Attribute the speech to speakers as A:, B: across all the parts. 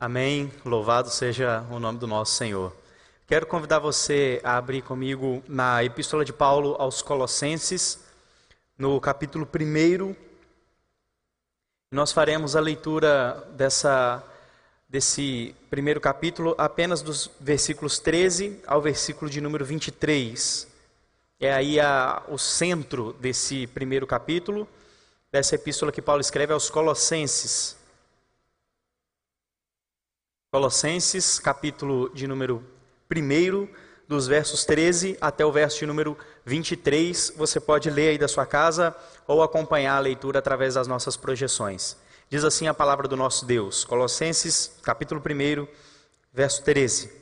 A: Amém. Louvado seja o nome do nosso Senhor. Quero convidar você a abrir comigo na Epístola de Paulo aos Colossenses, no capítulo 1. Nós faremos a leitura dessa, desse primeiro capítulo apenas dos versículos 13 ao versículo de número 23. É aí a, o centro desse primeiro capítulo, dessa epístola que Paulo escreve aos Colossenses. Colossenses, capítulo de número 1, dos versos 13 até o verso de número 23. Você pode ler aí da sua casa ou acompanhar a leitura através das nossas projeções. Diz assim a palavra do nosso Deus, Colossenses, capítulo 1, verso 13.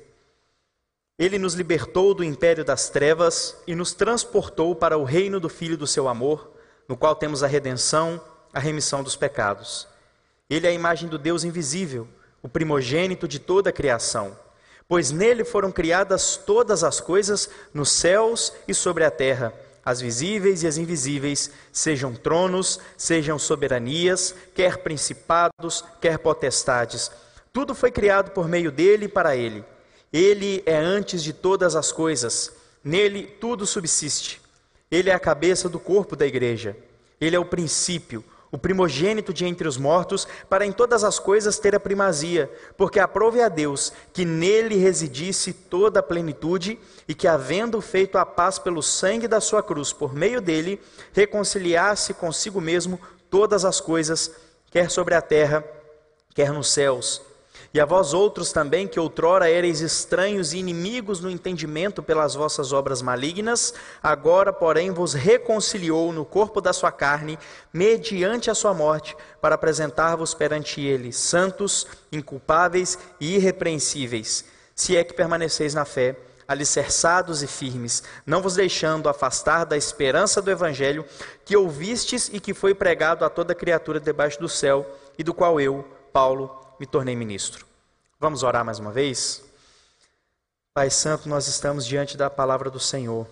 A: Ele nos libertou do império das trevas e nos transportou para o reino do Filho do seu amor, no qual temos a redenção, a remissão dos pecados. Ele é a imagem do Deus invisível o primogênito de toda a criação, pois nele foram criadas todas as coisas nos céus e sobre a terra, as visíveis e as invisíveis, sejam tronos, sejam soberanias, quer principados, quer potestades. Tudo foi criado por meio dele e para ele. Ele é antes de todas as coisas, nele tudo subsiste. Ele é a cabeça do corpo da igreja. Ele é o princípio, o primogênito de entre os mortos, para em todas as coisas ter a primazia, porque aprove a Deus que nele residisse toda a plenitude e que, havendo feito a paz pelo sangue da sua cruz, por meio dele, reconciliasse consigo mesmo todas as coisas, quer sobre a terra, quer nos céus e a vós outros também, que outrora ereis estranhos e inimigos no entendimento pelas vossas obras malignas, agora, porém, vos reconciliou no corpo da sua carne, mediante a sua morte, para apresentar-vos perante ele, santos, inculpáveis e irrepreensíveis, se é que permaneceis na fé, alicerçados e firmes, não vos deixando afastar da esperança do evangelho que ouvistes e que foi pregado a toda criatura debaixo do céu, e do qual eu, Paulo, me tornei ministro. Vamos orar mais uma vez? Pai Santo, nós estamos diante da palavra do Senhor,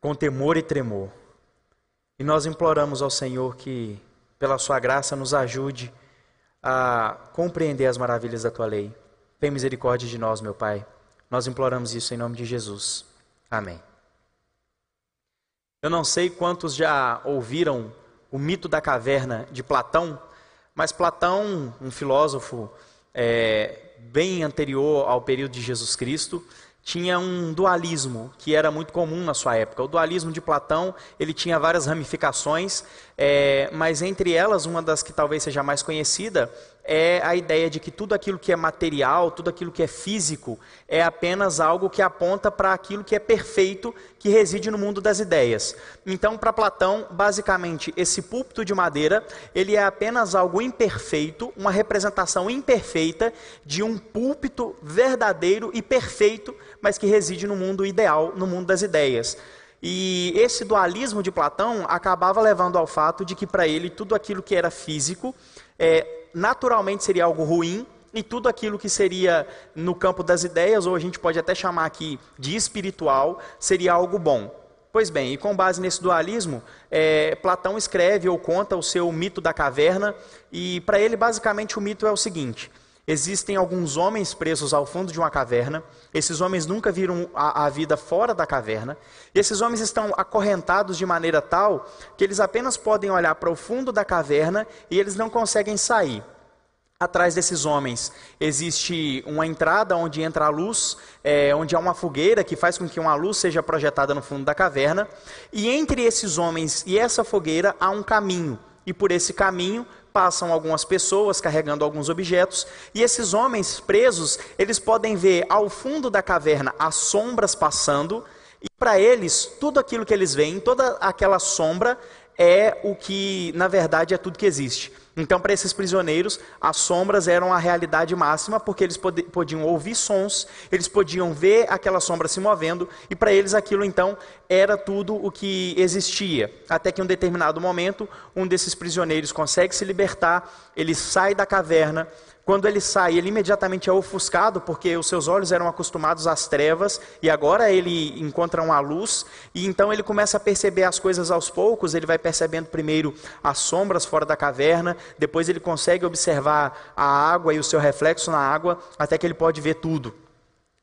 A: com temor e tremor. E nós imploramos ao Senhor que, pela Sua graça, nos ajude a compreender as maravilhas da Tua lei. Tem misericórdia de nós, meu Pai. Nós imploramos isso em nome de Jesus. Amém. Eu não sei quantos já ouviram o mito da caverna de Platão. Mas Platão, um filósofo é, bem anterior ao período de Jesus Cristo, tinha um dualismo que era muito comum na sua época. O dualismo de Platão ele tinha várias ramificações, é, mas entre elas uma das que talvez seja mais conhecida é a ideia de que tudo aquilo que é material, tudo aquilo que é físico, é apenas algo que aponta para aquilo que é perfeito, que reside no mundo das ideias. Então, para Platão, basicamente, esse púlpito de madeira, ele é apenas algo imperfeito, uma representação imperfeita de um púlpito verdadeiro e perfeito, mas que reside no mundo ideal, no mundo das ideias. E esse dualismo de Platão acabava levando ao fato de que para ele tudo aquilo que era físico é, naturalmente seria algo ruim e tudo aquilo que seria no campo das ideias, ou a gente pode até chamar aqui de espiritual, seria algo bom. Pois bem, e com base nesse dualismo, é, Platão escreve ou conta o seu mito da caverna, e para ele, basicamente, o mito é o seguinte: Existem alguns homens presos ao fundo de uma caverna. Esses homens nunca viram a, a, vida fora da caverna. Esses homens estão acorrentados de maneira tal que eles apenas podem olhar para o fundo da caverna e eles não conseguem sair. Atrás desses homens existe uma entrada onde entra a luz, é, onde há uma fogueira que faz com que uma luz seja projetada no fundo da caverna. E entre esses homens e essa fogueira há um caminho. E por esse caminho passam algumas pessoas carregando alguns objetos, e esses homens presos, eles podem ver ao fundo da caverna as sombras passando, e para eles, tudo aquilo que eles veem, toda aquela sombra é o que, na verdade, é tudo que existe. Então, para esses prisioneiros, as sombras eram a realidade máxima, porque eles pod podiam ouvir sons, eles podiam ver aquela sombra se movendo, e para eles aquilo então era tudo o que existia. Até que em um determinado momento, um desses prisioneiros consegue se libertar, ele sai da caverna, quando ele sai, ele imediatamente é ofuscado, porque os seus olhos eram acostumados às trevas, e agora ele encontra uma luz, e então ele começa a perceber as coisas aos poucos. Ele vai percebendo primeiro as sombras fora da caverna, depois ele consegue observar a água e o seu reflexo na água, até que ele pode ver tudo.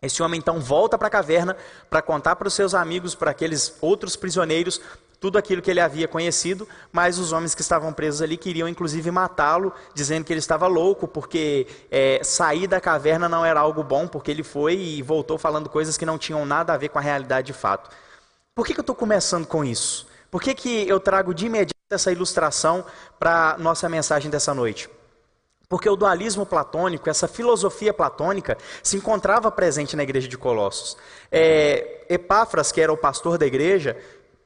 A: Esse homem então volta para a caverna para contar para os seus amigos, para aqueles outros prisioneiros, tudo aquilo que ele havia conhecido, mas os homens que estavam presos ali queriam inclusive matá-lo, dizendo que ele estava louco, porque é, sair da caverna não era algo bom, porque ele foi e voltou falando coisas que não tinham nada a ver com a realidade de fato. Por que, que eu estou começando com isso? Por que, que eu trago de imediato essa ilustração para nossa mensagem dessa noite? Porque o dualismo platônico, essa filosofia platônica, se encontrava presente na igreja de Colossos. É, Epáfras, que era o pastor da igreja,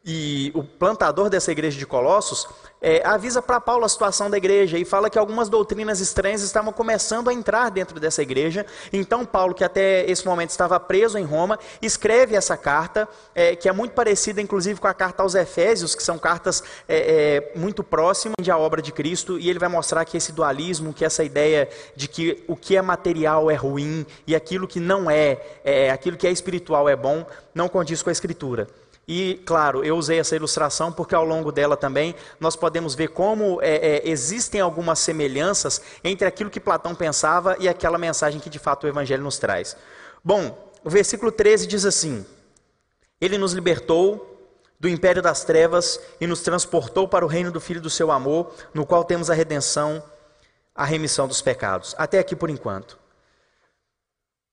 A: e o plantador dessa igreja de Colossos é, avisa para Paulo a situação da igreja e fala que algumas doutrinas estranhas estavam começando a entrar dentro dessa igreja. Então, Paulo, que até esse momento estava preso em Roma, escreve essa carta, é, que é muito parecida, inclusive, com a carta aos Efésios, que são cartas é, é muito próximas à obra de Cristo, e ele vai mostrar que esse dualismo, que essa ideia de que o que é material é ruim e aquilo que não é, é aquilo que é espiritual é bom, não condiz com a Escritura. E, claro, eu usei essa ilustração porque ao longo dela também nós podemos ver como é, é, existem algumas semelhanças entre aquilo que Platão pensava e aquela mensagem que de fato o Evangelho nos traz. Bom, o versículo 13 diz assim: Ele nos libertou do império das trevas e nos transportou para o reino do Filho do seu amor, no qual temos a redenção, a remissão dos pecados. Até aqui por enquanto.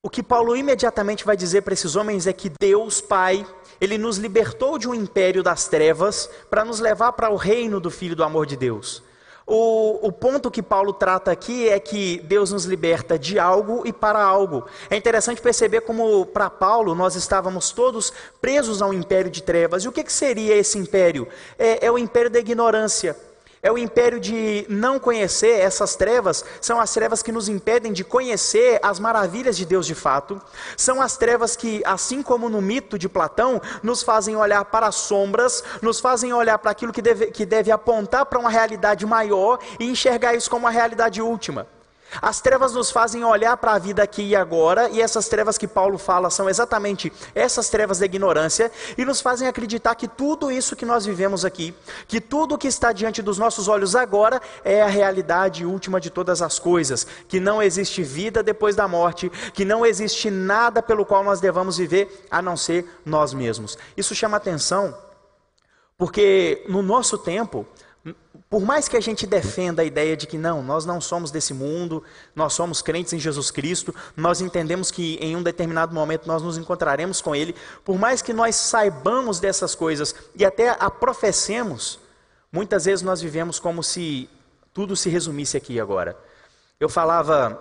A: O que Paulo imediatamente vai dizer para esses homens é que Deus Pai, ele nos libertou de um império das trevas para nos levar para o reino do Filho do amor de Deus. O, o, ponto que Paulo trata aqui é que Deus nos liberta de algo e para algo. É interessante perceber como, para Paulo, nós estávamos todos presos a um império de trevas. E o que, que seria esse império? É, é o império da ignorância. É o império de não conhecer essas trevas, são as trevas que nos impedem de conhecer as maravilhas de Deus de fato. São as trevas que, assim como no mito de Platão, nos fazem olhar para as sombras, nos fazem olhar para aquilo que deve, que deve apontar para uma realidade maior e enxergar isso como uma realidade última. As trevas nos fazem olhar para a vida aqui e agora, e essas trevas que Paulo fala são exatamente essas trevas da ignorância, e nos fazem acreditar que tudo isso que nós vivemos aqui, que tudo que está diante dos nossos olhos agora é a realidade última de todas as coisas, que não existe vida depois da morte, que não existe nada pelo qual nós devamos viver a não ser nós mesmos. Isso chama atenção, porque no nosso tempo, por mais que a gente defenda a ideia de que não, nós não somos desse mundo, nós somos crentes em Jesus Cristo, nós entendemos que em um determinado momento nós nos encontraremos com Ele, por mais que nós saibamos dessas coisas e até a professemos, muitas vezes nós vivemos como se tudo se resumisse aqui agora. Eu falava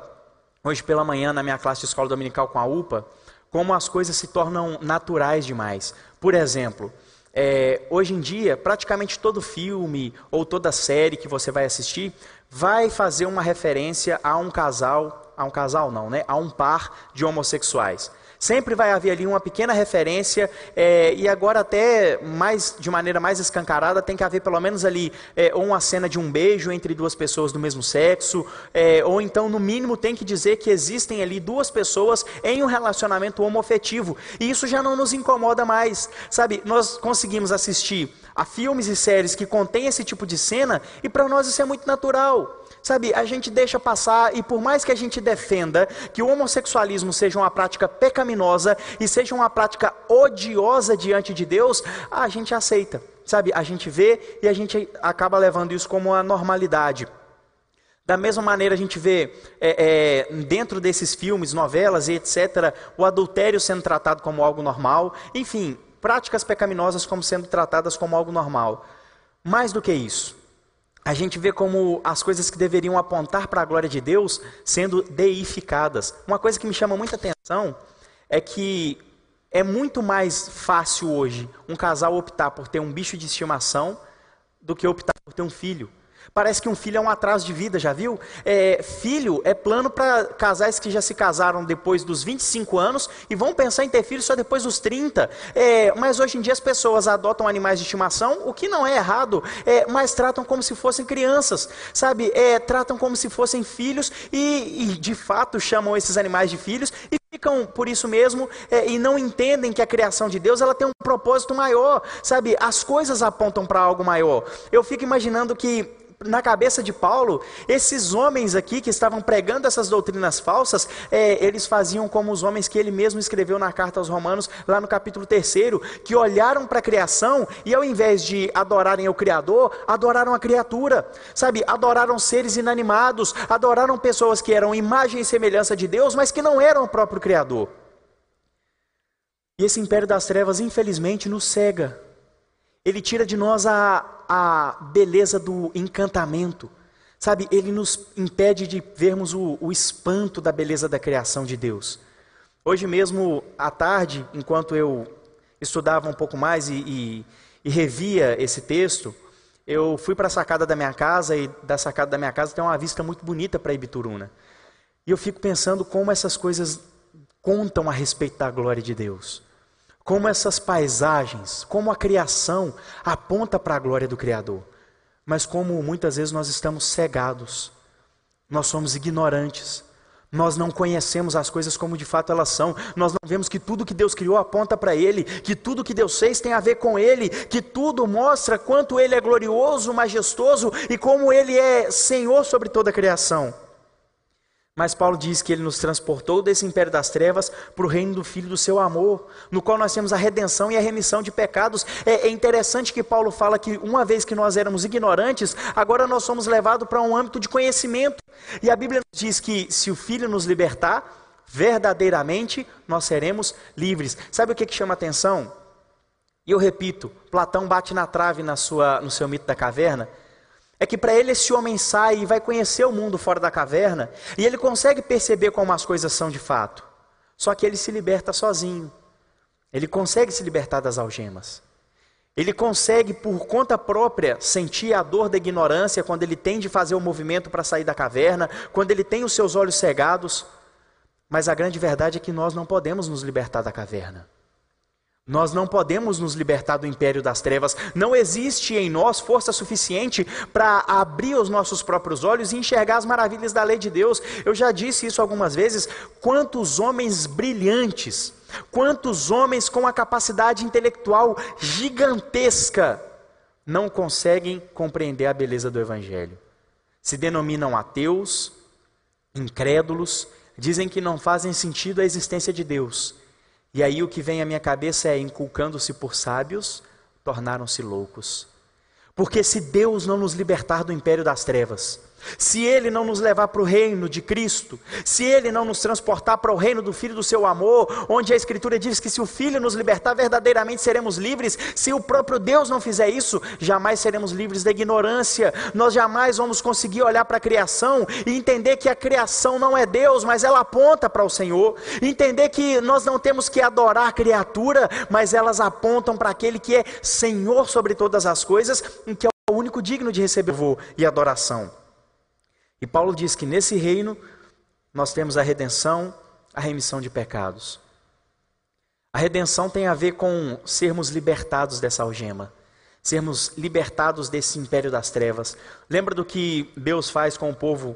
A: hoje pela manhã na minha classe de escola dominical com a UPA, como as coisas se tornam naturais demais. Por exemplo, é, hoje em dia, praticamente todo filme ou toda série que você vai assistir vai fazer uma referência a um casal, a um casal não, né? A um par de homossexuais. Sempre vai haver ali uma pequena referência, é, e agora até mais de maneira mais escancarada, tem que haver pelo menos ali é, uma cena de um beijo entre duas pessoas do mesmo sexo, é, ou então, no mínimo, tem que dizer que existem ali duas pessoas em um relacionamento homofetivo. E isso já não nos incomoda mais. Sabe, nós conseguimos assistir a filmes e séries que contêm esse tipo de cena, e para nós isso é muito natural. Sabe, a gente deixa passar e por mais que a gente defenda que o homossexualismo seja uma prática pecaminosa e seja uma prática odiosa diante de Deus, a gente aceita. Sabe, a gente vê e a gente acaba levando isso como uma normalidade. Da mesma maneira, a gente vê é, é, dentro desses filmes, novelas e etc., o adultério sendo tratado como algo normal. Enfim, práticas pecaminosas como sendo tratadas como algo normal. Mais do que isso, a gente vê como as coisas que deveriam apontar para a glória de Deus sendo deificadas. Uma coisa que me chama muita atenção é que é muito mais fácil hoje um casal optar por ter um bicho de estimação do que optar por ter um filho. Parece que um filho é um atraso de vida, já viu? É, filho é plano para casais que já se casaram depois dos 25 anos e vão pensar em ter filho só depois dos 30. É, mas hoje em dia as pessoas adotam animais de estimação, o que não é errado, é, mas tratam como se fossem crianças, sabe? É, tratam como se fossem filhos e, e, de fato chamam esses animais de filhos e ficam por isso mesmo é, e não entendem que a criação de Deus ela tem um propósito maior, sabe? As coisas apontam para algo maior. Eu fico imaginando que na cabeça de Paulo, esses homens aqui que estavam pregando essas doutrinas falsas, é, eles faziam como os homens que ele mesmo escreveu na carta aos Romanos, lá no capítulo 3, que olharam para a criação e ao invés de adorarem o Criador, adoraram a criatura, sabe? Adoraram seres inanimados, adoraram pessoas que eram imagem e semelhança de Deus, mas que não eram o próprio Criador. E esse império das trevas, infelizmente, nos cega. Ele tira de nós a, a beleza do encantamento. Sabe, ele nos impede de vermos o, o espanto da beleza da criação de Deus. Hoje mesmo, à tarde, enquanto eu estudava um pouco mais e, e, e revia esse texto, eu fui para a sacada da minha casa e da sacada da minha casa tem uma vista muito bonita para Ibituruna. E eu fico pensando como essas coisas contam a respeito da glória de Deus. Como essas paisagens, como a criação aponta para a glória do Criador. Mas como muitas vezes nós estamos cegados, nós somos ignorantes, nós não conhecemos as coisas como de fato elas são. Nós não vemos que tudo que Deus criou aponta para Ele, que tudo que Deus fez tem a ver com Ele, que tudo mostra quanto Ele é glorioso, majestoso e como Ele é Senhor sobre toda a criação. Mas Paulo diz que ele nos transportou desse império das trevas para o reino do Filho do seu amor, no qual nós temos a redenção e a remissão de pecados. É, é, interessante que Paulo fala que uma vez que nós éramos ignorantes, agora nós somos levados para um âmbito de conhecimento. E a Bíblia diz que se o Filho nos libertar, verdadeiramente nós seremos livres. Sabe o que, que chama atenção? E eu repito, Platão bate na trave na sua, no seu mito da caverna é que para ele esse homem sai e vai conhecer o mundo fora da caverna, e ele consegue perceber como as coisas são de fato. Só que ele se liberta sozinho. Ele consegue se libertar das algemas. Ele consegue, por conta própria, sentir a dor da ignorância quando ele tem de fazer o movimento para sair da caverna, quando ele tem os seus olhos cegados. Mas a grande verdade é que nós não podemos nos libertar da caverna. Nós não podemos nos libertar do império das trevas. Não existe em nós força suficiente para abrir os nossos próprios olhos e enxergar as maravilhas da lei de Deus. Eu já disse isso algumas vezes. Quantos homens brilhantes, quantos homens com a capacidade intelectual gigantesca não conseguem compreender a beleza do Evangelho? Se denominam ateus, incrédulos, dizem que não fazem sentido a existência de Deus e aí o que vem à minha cabeça é: inculcando-se por sábios, tornaram-se loucos. Porque se Deus não nos libertar do império das trevas, se Ele não nos levar para o reino de Cristo, se Ele não nos transportar para o reino do Filho do Seu amor, onde a Escritura diz que se o Filho nos libertar, verdadeiramente seremos livres, se o próprio Deus não fizer isso, jamais seremos livres da ignorância, nós jamais vamos conseguir olhar para a criação e entender que a criação não é Deus, mas ela aponta para o Senhor, entender que nós não temos que adorar a criatura, mas elas apontam para aquele que é Senhor sobre todas as coisas, em que é o único digno de receber louvor e adoração. E Paulo diz que nesse reino nós temos a redenção, a remissão de pecados. A redenção tem a ver com sermos libertados dessa algema, sermos libertados desse império das trevas. Lembra do que Deus faz com o povo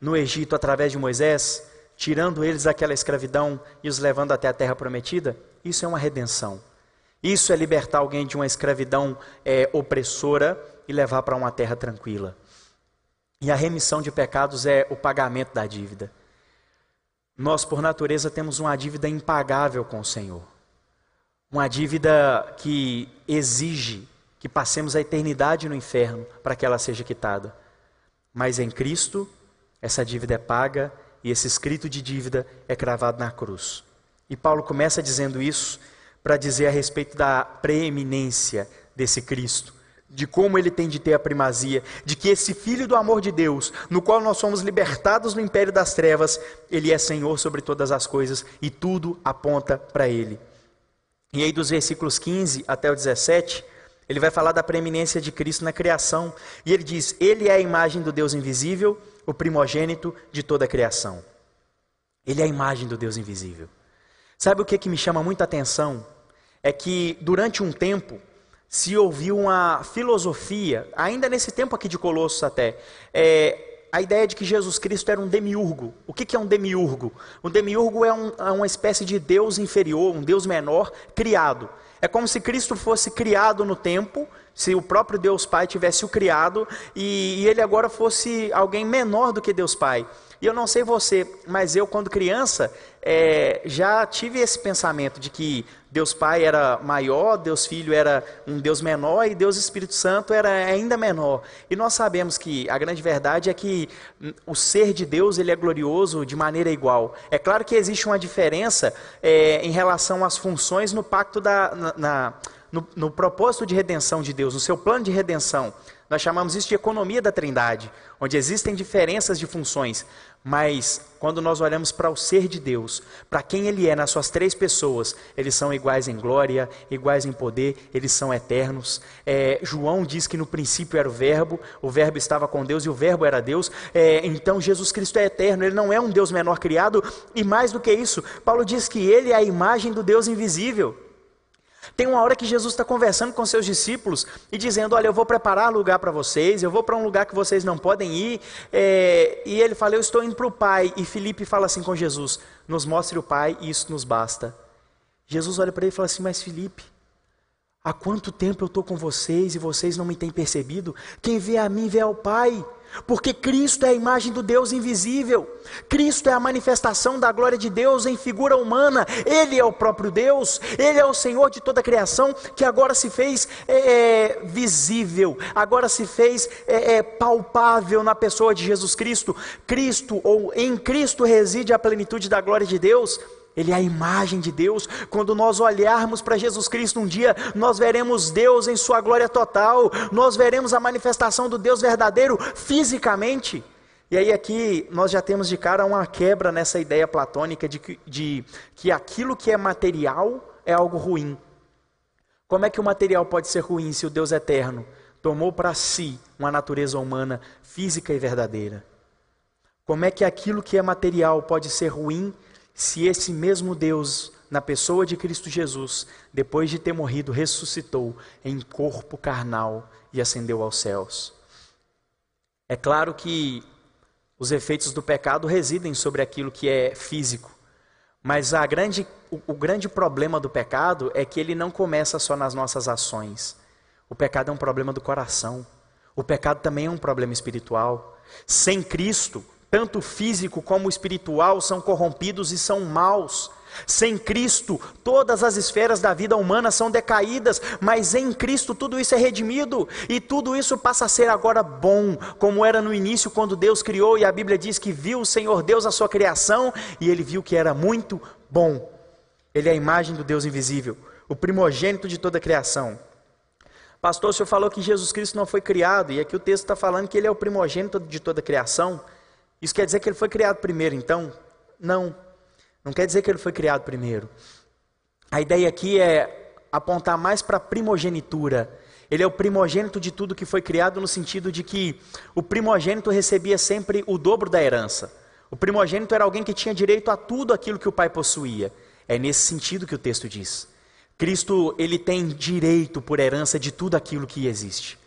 A: no Egito através de Moisés, tirando eles daquela escravidão e os levando até a terra prometida? Isso é uma redenção. Isso é libertar alguém de uma escravidão é, opressora e levar para uma terra tranquila. E a remissão de pecados é o pagamento da dívida. Nós, por natureza, temos uma dívida impagável com o Senhor. Uma dívida que exige que passemos a eternidade no inferno para que ela seja quitada. Mas em Cristo, essa dívida é paga e esse escrito de dívida é cravado na cruz. E Paulo começa dizendo isso para dizer a respeito da preeminência desse Cristo de como ele tem de ter a primazia, de que esse Filho do amor de Deus, no qual nós somos libertados do império das trevas, ele é Senhor sobre todas as coisas e tudo aponta para ele. E aí, dos versículos 15 até o 17, ele vai falar da preeminência de Cristo na criação, e ele diz: Ele é a imagem do Deus invisível, o primogênito de toda a criação. Ele é a imagem do Deus invisível. Sabe o que, que me chama muita atenção? É que durante um tempo, se ouviu uma filosofia, ainda nesse tempo aqui de Colossos até, é, a ideia de que Jesus Cristo era um demiurgo. O que, que é um demiurgo? Um demiurgo é, um, é uma espécie de Deus inferior, um Deus menor, criado. É como se Cristo fosse criado no tempo, se o próprio Deus Pai tivesse o criado e, e ele agora fosse alguém menor do que Deus Pai. E eu não sei você, mas eu, quando criança, é, já tive esse pensamento de que Deus Pai era maior, Deus Filho era um Deus menor e Deus Espírito Santo era ainda menor. E nós sabemos que a grande verdade é que o ser de Deus ele é glorioso de maneira igual. É claro que existe uma diferença é, em relação às funções no pacto da. Na, na, no, no propósito de redenção de Deus, no seu plano de redenção. Nós chamamos isso de economia da trindade, onde existem diferenças de funções, mas quando nós olhamos para o ser de Deus, para quem Ele é nas suas três pessoas, eles são iguais em glória, iguais em poder, eles são eternos. É, João diz que no princípio era o Verbo, o Verbo estava com Deus e o Verbo era Deus. É, então Jesus Cristo é eterno, Ele não é um Deus menor criado, e mais do que isso, Paulo diz que Ele é a imagem do Deus invisível. Tem uma hora que Jesus está conversando com seus discípulos e dizendo: Olha, eu vou preparar lugar para vocês, eu vou para um lugar que vocês não podem ir. É, e ele fala: Eu estou indo para o Pai. E Felipe fala assim com Jesus: Nos mostre o Pai e isso nos basta. Jesus olha para ele e fala assim: Mas Felipe, há quanto tempo eu estou com vocês e vocês não me têm percebido? Quem vê a mim vê ao Pai. Porque Cristo é a imagem do Deus invisível, Cristo é a manifestação da glória de Deus em figura humana, Ele é o próprio Deus, Ele é o Senhor de toda a criação que agora se fez é, é, visível, agora se fez é, é palpável na pessoa de Jesus Cristo. Cristo, ou em Cristo reside a plenitude da glória de Deus. Ele é a imagem de Deus. Quando nós olharmos para Jesus Cristo um dia, nós veremos Deus em sua glória total. Nós veremos a manifestação do Deus verdadeiro fisicamente. E aí aqui nós já temos de cara uma quebra nessa ideia platônica de que, de que aquilo que é material é algo ruim. Como é que o material pode ser ruim se o Deus eterno tomou para si uma natureza humana física e verdadeira? Como é que aquilo que é material pode ser ruim se esse mesmo Deus, na pessoa de Cristo Jesus, depois de ter morrido, ressuscitou em corpo carnal e ascendeu aos céus. É claro que os efeitos do pecado residem sobre aquilo que é físico, mas a grande, o, o grande problema do pecado é que ele não começa só nas nossas ações. O pecado é um problema do coração. O pecado também é um problema espiritual. Sem Cristo, tanto físico como espiritual, são corrompidos e são maus. Sem Cristo, todas as esferas da vida humana são decaídas, mas em Cristo tudo isso é redimido e tudo isso passa a ser agora bom, como era no início quando Deus criou, e a Bíblia diz que viu o Senhor Deus a sua criação e ele viu que era muito bom. Ele é a imagem do Deus invisível, o primogênito de toda a criação. Pastor, o senhor falou que Jesus Cristo não foi criado, e aqui o texto está falando que ele é o primogênito de toda a criação. Isso quer dizer que ele foi criado primeiro, então? Não. Não quer dizer que ele foi criado primeiro. A ideia aqui é apontar mais para a primogenitura. Ele é o primogênito de tudo que foi criado, no sentido de que o primogênito recebia sempre o dobro da herança. O primogênito era alguém que tinha direito a tudo aquilo que o pai possuía. É nesse sentido que o texto diz. Cristo, ele tem direito por herança de tudo aquilo que existe.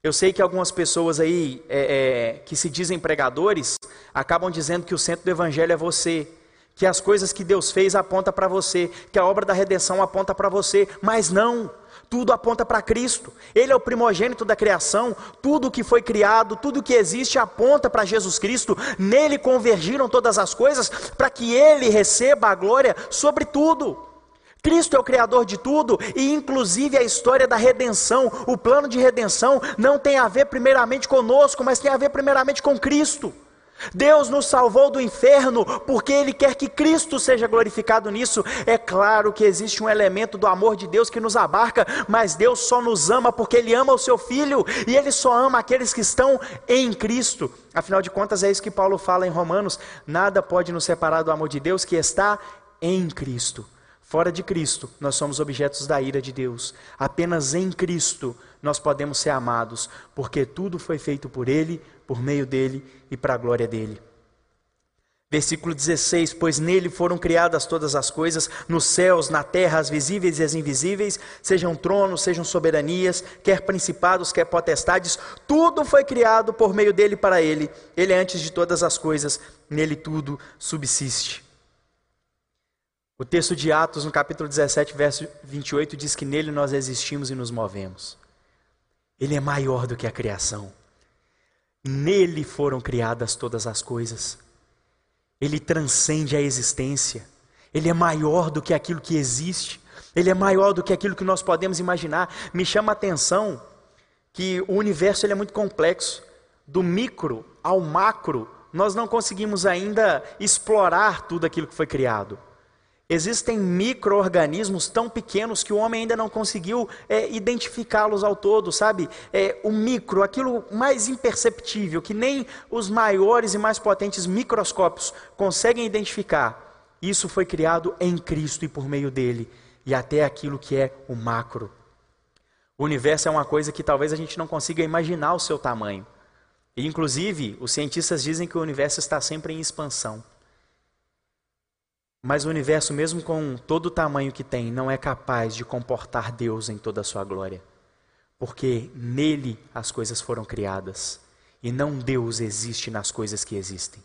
A: Eu sei que algumas pessoas aí é, é, que se dizem pregadores acabam dizendo que o centro do evangelho é você, que as coisas que Deus fez aponta para você, que a obra da redenção aponta para você, mas não. Tudo aponta para Cristo. Ele é o primogênito da criação. Tudo que foi criado, tudo que existe aponta para Jesus Cristo. Nele convergiram todas as coisas para que ele receba a glória sobre tudo. Cristo é o Criador de tudo e, inclusive, a história da redenção, o plano de redenção, não tem a ver primeiramente conosco, mas tem a ver primeiramente com Cristo. Deus nos salvou do inferno porque Ele quer que Cristo seja glorificado nisso. É claro que existe um elemento do amor de Deus que nos abarca, mas Deus só nos ama porque Ele ama o seu Filho e Ele só ama aqueles que estão em Cristo. Afinal de contas, é isso que Paulo fala em Romanos: nada pode nos separar do amor de Deus que está em Cristo. Fora de Cristo, nós somos objetos da ira de Deus. Apenas em Cristo nós podemos ser amados, porque tudo foi feito por Ele, por meio dele e para a glória dele. Versículo 16: Pois nele foram criadas todas as coisas, nos céus, na terra, as visíveis e as invisíveis, sejam tronos, sejam soberanias, quer principados, quer potestades, tudo foi criado por meio dele e para ele. Ele é antes de todas as coisas, nele tudo subsiste. O texto de Atos, no capítulo 17, verso 28, diz que nele nós existimos e nos movemos. Ele é maior do que a criação. Nele foram criadas todas as coisas. Ele transcende a existência. Ele é maior do que aquilo que existe. Ele é maior do que aquilo que nós podemos imaginar. Me chama a atenção que o universo ele é muito complexo. Do micro ao macro, nós não conseguimos ainda explorar tudo aquilo que foi criado. Existem micro-organismos tão pequenos que o homem ainda não conseguiu é, identificá-los ao todo, sabe? É, o micro, aquilo mais imperceptível, que nem os maiores e mais potentes microscópios conseguem identificar. Isso foi criado em Cristo e por meio dele, e até aquilo que é o macro. O universo é uma coisa que talvez a gente não consiga imaginar o seu tamanho. E, inclusive, os cientistas dizem que o universo está sempre em expansão. Mas o universo, mesmo com todo o tamanho que tem, não é capaz de comportar Deus em toda a sua glória. Porque nele as coisas foram criadas. E não Deus existe nas coisas que existem.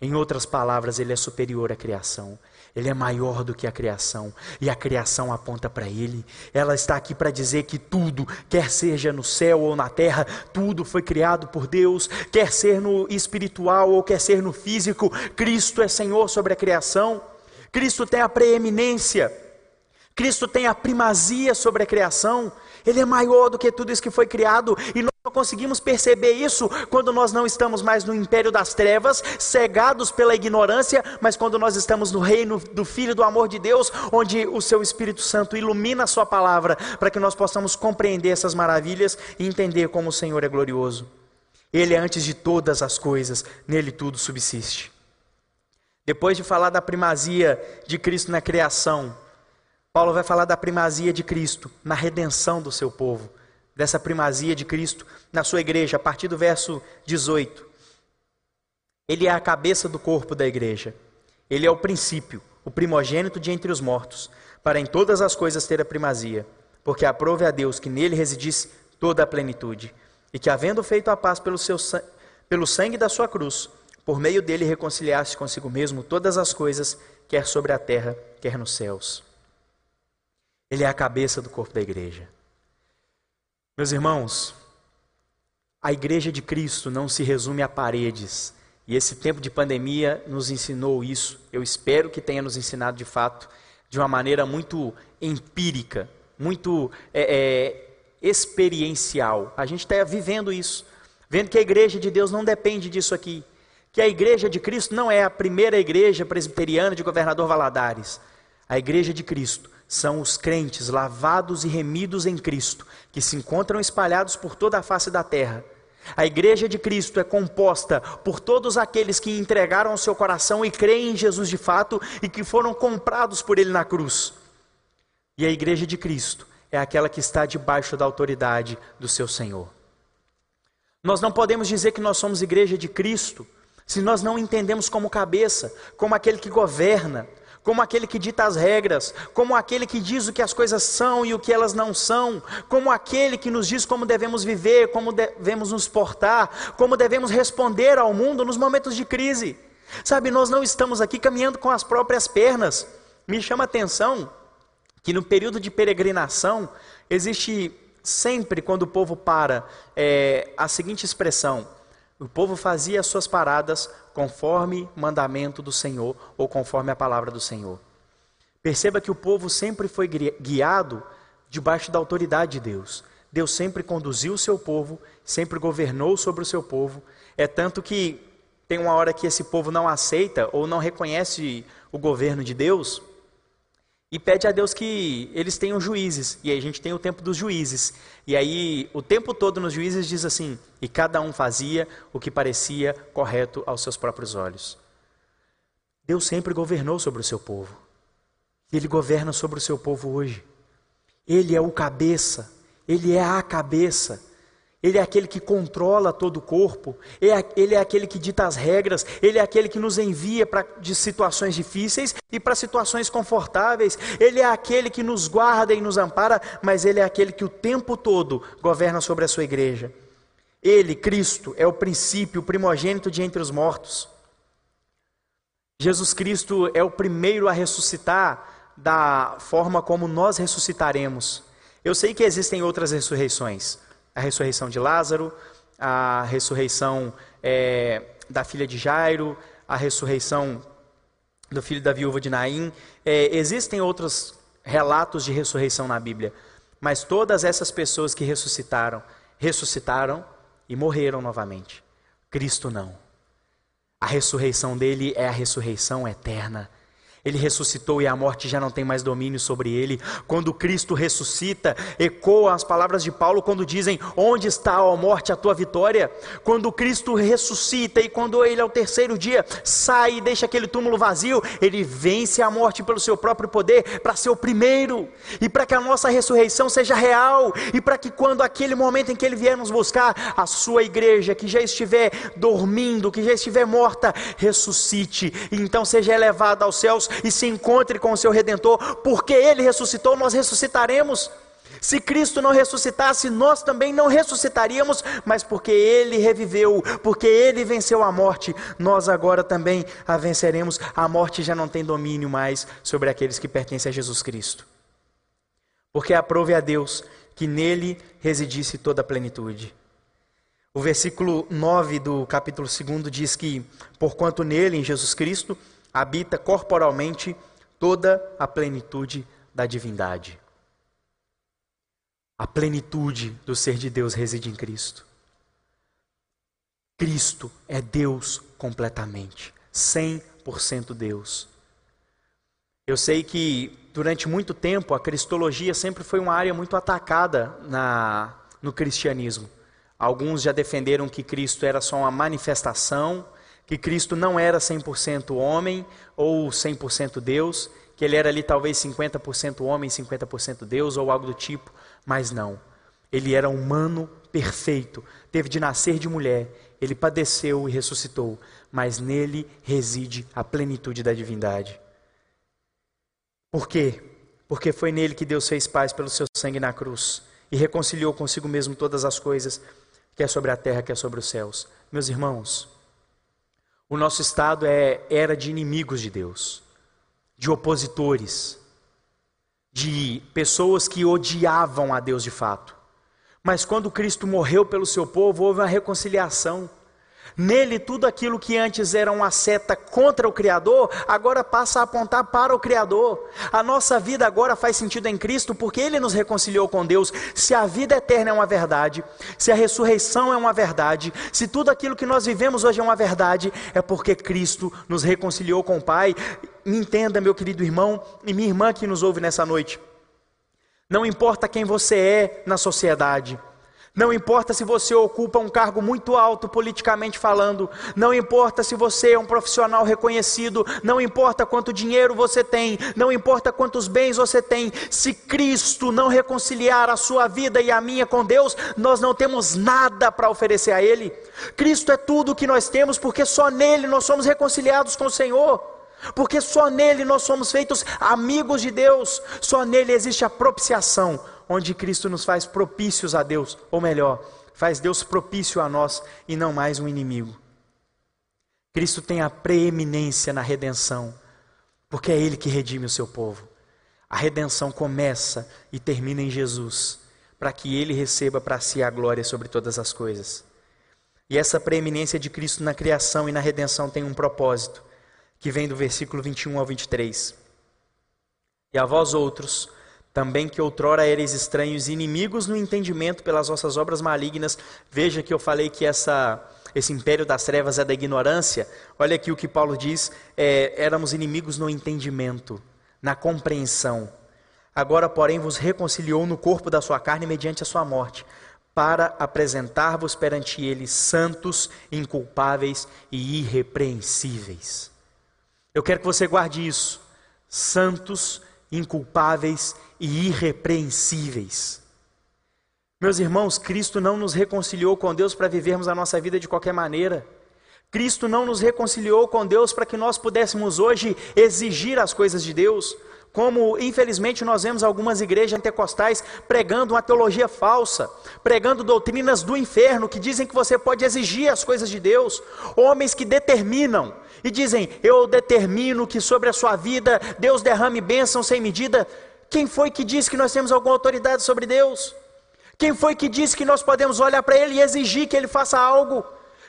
A: Em outras palavras, ele é superior à criação. Ele é maior do que a criação. E a criação aponta para ele. Ela está aqui para dizer que tudo, quer seja no céu ou na terra, tudo foi criado por Deus. Quer ser no espiritual ou quer ser no físico, Cristo é Senhor sobre a criação. Cristo tem a preeminência, Cristo tem a primazia sobre a criação, Ele é maior do que tudo isso que foi criado, e nós só conseguimos perceber isso quando nós não estamos mais no império das trevas, cegados pela ignorância, mas quando nós estamos no reino do Filho do amor de Deus, onde o Seu Espírito Santo ilumina a Sua palavra, para que nós possamos compreender essas maravilhas e entender como o Senhor é glorioso. Ele é antes de todas as coisas, nele tudo subsiste. Depois de falar da primazia de Cristo na criação, Paulo vai falar da primazia de Cristo na redenção do seu povo, dessa primazia de Cristo na sua igreja, a partir do verso 18. Ele é a cabeça do corpo da igreja. Ele é o princípio, o primogênito de entre os mortos, para em todas as coisas ter a primazia, porque aprove a Deus que nele residisse toda a plenitude, e que, havendo feito a paz pelo, seu, pelo sangue da sua cruz, por meio dele reconciliasse consigo mesmo todas as coisas, quer sobre a terra, quer nos céus. Ele é a cabeça do corpo da igreja. Meus irmãos, a igreja de Cristo não se resume a paredes. E esse tempo de pandemia nos ensinou isso. Eu espero que tenha nos ensinado de fato, de uma maneira muito empírica, muito é, é, experiencial. A gente está vivendo isso, vendo que a igreja de Deus não depende disso aqui que a igreja de Cristo não é a primeira igreja presbiteriana de governador Valadares. A igreja de Cristo são os crentes lavados e remidos em Cristo, que se encontram espalhados por toda a face da terra. A igreja de Cristo é composta por todos aqueles que entregaram o seu coração e creem em Jesus de fato e que foram comprados por Ele na cruz. E a igreja de Cristo é aquela que está debaixo da autoridade do seu Senhor. Nós não podemos dizer que nós somos igreja de Cristo se nós não entendemos como cabeça, como aquele que governa, como aquele que dita as regras, como aquele que diz o que as coisas são e o que elas não são, como aquele que nos diz como devemos viver, como devemos nos portar, como devemos responder ao mundo nos momentos de crise. Sabe, nós não estamos aqui caminhando com as próprias pernas. Me chama a atenção que no período de peregrinação existe sempre, quando o povo para, é, a seguinte expressão: o povo fazia as suas paradas conforme mandamento do Senhor ou conforme a palavra do Senhor. Perceba que o povo sempre foi guiado debaixo da autoridade de Deus. Deus sempre conduziu o seu povo, sempre governou sobre o seu povo. É tanto que tem uma hora que esse povo não aceita ou não reconhece o governo de Deus, e pede a Deus que eles tenham juízes. E aí a gente tem o tempo dos juízes. E aí o tempo todo nos juízes diz assim: e cada um fazia o que parecia correto aos seus próprios olhos. Deus sempre governou sobre o seu povo. E ele governa sobre o seu povo hoje. Ele é o cabeça, ele é a cabeça. Ele é aquele que controla todo o corpo, é ele é aquele que dita as regras, ele é aquele que nos envia para de situações difíceis e para situações confortáveis, ele é aquele que nos guarda e nos ampara, mas ele é aquele que o tempo todo governa sobre a sua igreja. Ele, Cristo, é o princípio, o primogênito de entre os mortos. Jesus Cristo é o primeiro a ressuscitar da forma como nós ressuscitaremos. Eu sei que existem outras ressurreições a ressurreição de Lázaro, a ressurreição é, da filha de Jairo, a ressurreição do filho da viúva de Naim. É, existem outros relatos de ressurreição na Bíblia, mas todas essas pessoas que ressuscitaram, ressuscitaram e morreram novamente. Cristo não. A ressurreição dele é a ressurreição eterna. Ele ressuscitou e a morte já não tem mais domínio sobre ele. Quando Cristo ressuscita, ecoa as palavras de Paulo quando dizem: Onde está, a morte, a tua vitória? Quando Cristo ressuscita e quando ele, ao terceiro dia, sai e deixa aquele túmulo vazio, ele vence a morte pelo seu próprio poder para ser o primeiro. E para que a nossa ressurreição seja real. E para que quando aquele momento em que ele vier nos buscar, a sua igreja que já estiver dormindo, que já estiver morta, ressuscite. E então seja elevada aos céus e se encontre com o seu redentor, porque ele ressuscitou, nós ressuscitaremos. Se Cristo não ressuscitasse, nós também não ressuscitaríamos, mas porque Ele reviveu, porque Ele venceu a morte, nós agora também a venceremos. A morte já não tem domínio mais sobre aqueles que pertencem a Jesus Cristo. Porque aprove a Deus que nele residisse toda a plenitude. O versículo 9 do capítulo 2 diz que, porquanto nele, em Jesus Cristo, habita corporalmente toda a plenitude da divindade. A plenitude do ser de Deus reside em Cristo. Cristo é Deus completamente, 100% Deus. Eu sei que durante muito tempo a cristologia sempre foi uma área muito atacada na, no cristianismo. Alguns já defenderam que Cristo era só uma manifestação que Cristo não era 100% homem ou 100% Deus, que ele era ali talvez 50% homem, 50% Deus ou algo do tipo, mas não. Ele era humano perfeito, teve de nascer de mulher, ele padeceu e ressuscitou, mas nele reside a plenitude da divindade. Por quê? Porque foi nele que Deus fez paz pelo seu sangue na cruz e reconciliou consigo mesmo todas as coisas, quer sobre a terra, quer sobre os céus. Meus irmãos, o nosso estado é, era de inimigos de Deus, de opositores, de pessoas que odiavam a Deus de fato. Mas quando Cristo morreu pelo seu povo, houve uma reconciliação. Nele, tudo aquilo que antes era uma seta contra o Criador, agora passa a apontar para o Criador. A nossa vida agora faz sentido em Cristo porque Ele nos reconciliou com Deus. Se a vida eterna é uma verdade, se a ressurreição é uma verdade, se tudo aquilo que nós vivemos hoje é uma verdade, é porque Cristo nos reconciliou com o Pai. Entenda, meu querido irmão e minha irmã que nos ouve nessa noite. Não importa quem você é na sociedade. Não importa se você ocupa um cargo muito alto politicamente falando, não importa se você é um profissional reconhecido, não importa quanto dinheiro você tem, não importa quantos bens você tem, se Cristo não reconciliar a sua vida e a minha com Deus, nós não temos nada para oferecer a Ele. Cristo é tudo o que nós temos, porque só nele nós somos reconciliados com o Senhor. Porque só nele nós somos feitos amigos de Deus, só nele existe a propiciação onde Cristo nos faz propícios a Deus, ou melhor, faz Deus propício a nós e não mais um inimigo. Cristo tem a preeminência na redenção, porque é Ele que redime o seu povo. A redenção começa e termina em Jesus, para que Ele receba para si a glória sobre todas as coisas. E essa preeminência de Cristo na criação e na redenção tem um propósito, que vem do versículo 21 ao 23. E a vós outros, também que outrora eres estranhos e inimigos no entendimento pelas vossas obras malignas. Veja que eu falei que essa, esse império das trevas é da ignorância. Olha aqui o que Paulo diz: é, éramos inimigos no entendimento, na compreensão. Agora, porém, vos reconciliou no corpo da sua carne mediante a sua morte, para apresentar-vos perante ele santos, inculpáveis e irrepreensíveis. Eu quero que você guarde isso. Santos, inculpáveis e irrepreensíveis. Meus irmãos, Cristo não nos reconciliou com Deus para vivermos a nossa vida de qualquer maneira. Cristo não nos reconciliou com Deus para que nós pudéssemos hoje exigir as coisas de Deus, como infelizmente nós vemos algumas igrejas pentecostais pregando uma teologia falsa, pregando doutrinas do inferno que dizem que você pode exigir as coisas de Deus, homens que determinam e dizem: Eu determino que sobre a sua vida Deus derrame bênção sem medida. Quem foi que disse que nós temos alguma autoridade sobre Deus? Quem foi que disse que nós podemos olhar para Ele e exigir que Ele faça algo?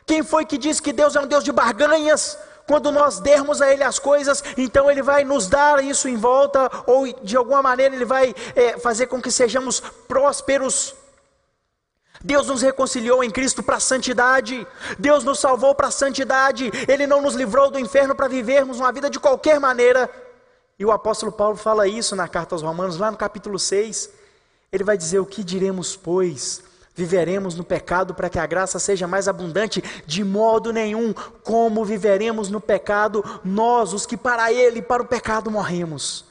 A: Quem foi que disse que Deus é um Deus de barganhas? Quando nós dermos a Ele as coisas, então Ele vai nos dar isso em volta, ou de alguma maneira Ele vai é, fazer com que sejamos prósperos. Deus nos reconciliou em Cristo para a santidade, Deus nos salvou para a santidade, Ele não nos livrou do inferno para vivermos uma vida de qualquer maneira. E o apóstolo Paulo fala isso na carta aos Romanos, lá no capítulo 6. Ele vai dizer: O que diremos, pois? viveremos no pecado para que a graça seja mais abundante? De modo nenhum. Como viveremos no pecado, nós, os que para ele, para o pecado morremos?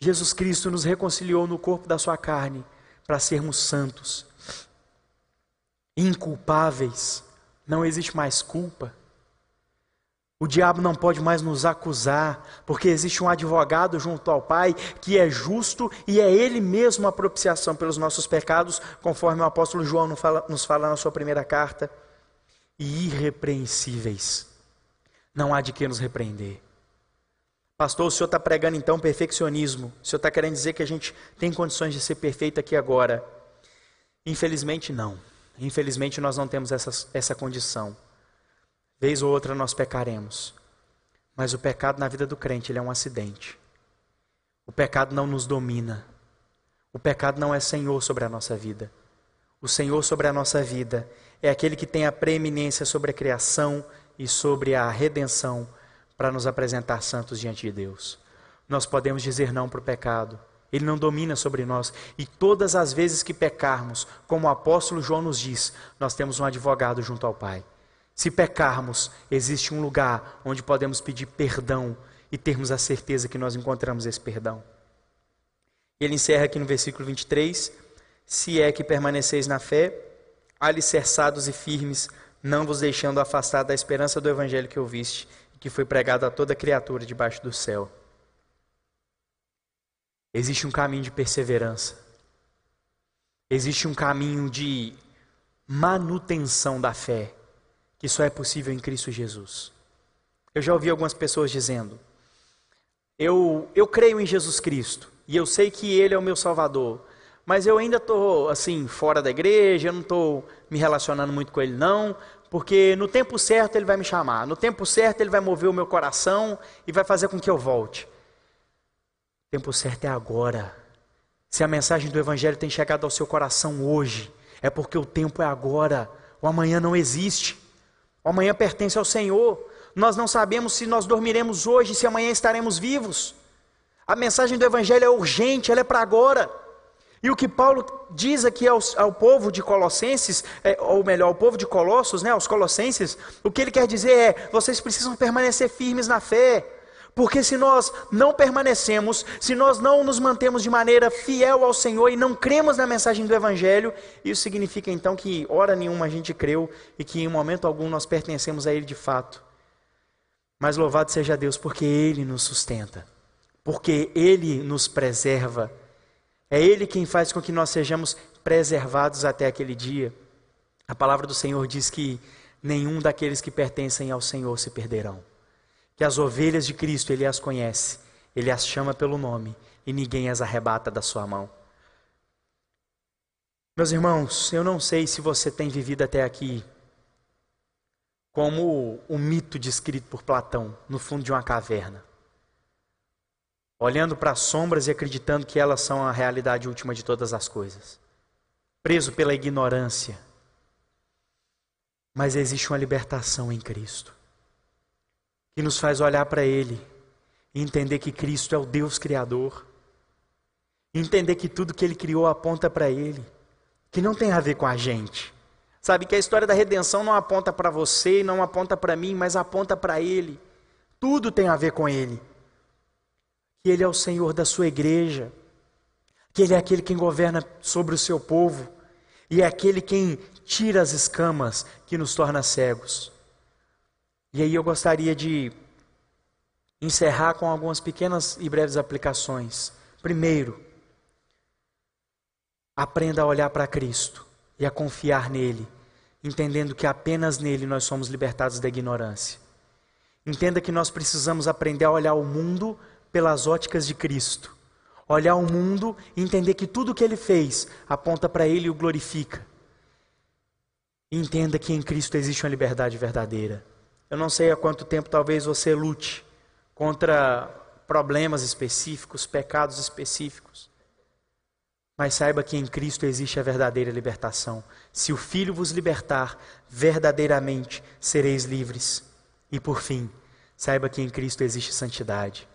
A: Jesus Cristo nos reconciliou no corpo da sua carne para sermos santos, inculpáveis. Não existe mais culpa. O diabo não pode mais nos acusar, porque existe um advogado junto ao Pai que é justo e é Ele mesmo a propiciação pelos nossos pecados, conforme o apóstolo João nos fala, na sua primeira carta. E irrepreensíveis. Não há de que nos repreender. Pastor, o senhor está pregando então perfeccionismo. O senhor está querendo dizer que a gente tem condições de ser perfeito aqui agora? Infelizmente, não. Infelizmente, nós não temos essa, essa condição. Vez ou outra nós pecaremos. Mas o pecado na vida do crente ele é um acidente. O pecado não nos domina. O pecado não é senhor sobre a nossa vida. O senhor sobre a nossa vida é aquele que tem a preeminência sobre a criação e sobre a redenção para nos apresentar santos diante de Deus. Nós podemos dizer não para o pecado. Ele não domina sobre nós. E todas as vezes que pecarmos, como o apóstolo João nos diz, nós temos um advogado junto ao Pai. Se pecarmos, existe um lugar onde podemos pedir perdão e termos a certeza que nós encontramos esse perdão. Ele encerra aqui no versículo 23: Se é que permaneceis na fé, alicerçados e firmes, não vos deixando afastar da esperança do evangelho que ouviste, que foi pregado a toda criatura debaixo do céu. Existe um caminho de perseverança. Existe um caminho de manutenção da fé que só é possível em Cristo Jesus. Eu já ouvi algumas pessoas dizendo: eu, eu creio em Jesus Cristo e eu sei que Ele é o meu Salvador, mas eu ainda estou assim fora da igreja, eu não estou me relacionando muito com Ele não, porque no tempo certo Ele vai me chamar, no tempo certo Ele vai mover o meu coração e vai fazer com que eu volte. O tempo certo é agora. Se a mensagem do Evangelho tem chegado ao seu coração hoje, é porque o tempo é agora. O amanhã não existe. O amanhã pertence ao Senhor. Nós não sabemos se nós dormiremos hoje, se amanhã estaremos vivos. A mensagem do Evangelho é urgente, ela é para agora. E o que Paulo diz aqui ao, ao povo de Colossenses, é, ou melhor, ao povo de Colossos, né, aos Colossenses, o que ele quer dizer é: vocês precisam permanecer firmes na fé. Porque se nós não permanecemos, se nós não nos mantemos de maneira fiel ao Senhor e não cremos na mensagem do Evangelho, isso significa então que hora nenhuma a gente creu e que em momento algum nós pertencemos a Ele de fato. Mas louvado seja Deus, porque Ele nos sustenta, porque Ele nos preserva. É Ele quem faz com que nós sejamos preservados até aquele dia. A palavra do Senhor diz que nenhum daqueles que pertencem ao Senhor se perderão que as ovelhas de Cristo ele as conhece, ele as chama pelo nome e ninguém as arrebata da sua mão. Meus irmãos, eu não sei se você tem vivido até aqui como o mito descrito por Platão no fundo de uma caverna, olhando para as sombras e acreditando que elas são a realidade última de todas as coisas, preso pela ignorância. Mas existe uma libertação em Cristo que nos faz olhar para Ele e entender que Cristo é o Deus Criador, entender que tudo que Ele criou aponta para Ele, que não tem a ver com a gente. Sabe que a história da redenção não aponta para você, não aponta para mim, mas aponta para Ele. Tudo tem a ver com Ele. Que Ele é o Senhor da sua igreja, que Ele é aquele quem governa sobre o seu povo E é aquele quem tira as escamas que nos torna cegos. E aí eu gostaria de encerrar com algumas pequenas e breves aplicações. Primeiro, aprenda a olhar para Cristo e a confiar nele, entendendo que apenas nele nós somos libertados da ignorância. Entenda que nós precisamos aprender a olhar o mundo pelas óticas de Cristo. Olhar o mundo e entender que tudo o que ele fez aponta para ele e o glorifica. Entenda que em Cristo existe uma liberdade verdadeira. Eu não sei há quanto tempo talvez você lute contra problemas específicos, pecados específicos. Mas saiba que em Cristo existe a verdadeira libertação. Se o Filho vos libertar, verdadeiramente sereis livres. E por fim, saiba que em Cristo existe santidade.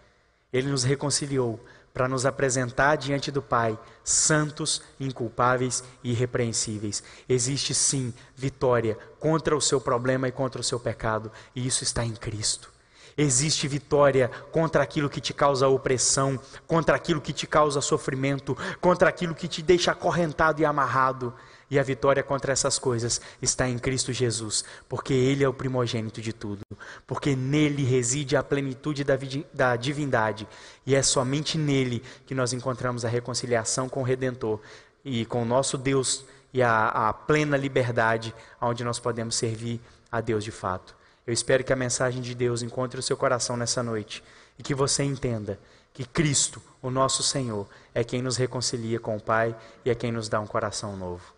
A: Ele nos reconciliou para nos apresentar diante do Pai santos, inculpáveis e irrepreensíveis. Existe sim vitória contra o seu problema e contra o seu pecado, e isso está em Cristo. Existe vitória contra aquilo que te causa opressão, contra aquilo que te causa sofrimento, contra aquilo que te deixa acorrentado e amarrado. E a vitória contra essas coisas está em Cristo Jesus, porque Ele é o primogênito de tudo, porque nele reside a plenitude da, da divindade, e é somente nele que nós encontramos a reconciliação com o Redentor e com o nosso Deus e a, a plena liberdade, onde nós podemos servir a Deus de fato. Eu espero que a mensagem de Deus encontre o seu coração nessa noite e que você entenda que Cristo, o nosso Senhor, é quem nos reconcilia com o Pai e é quem nos dá um coração novo.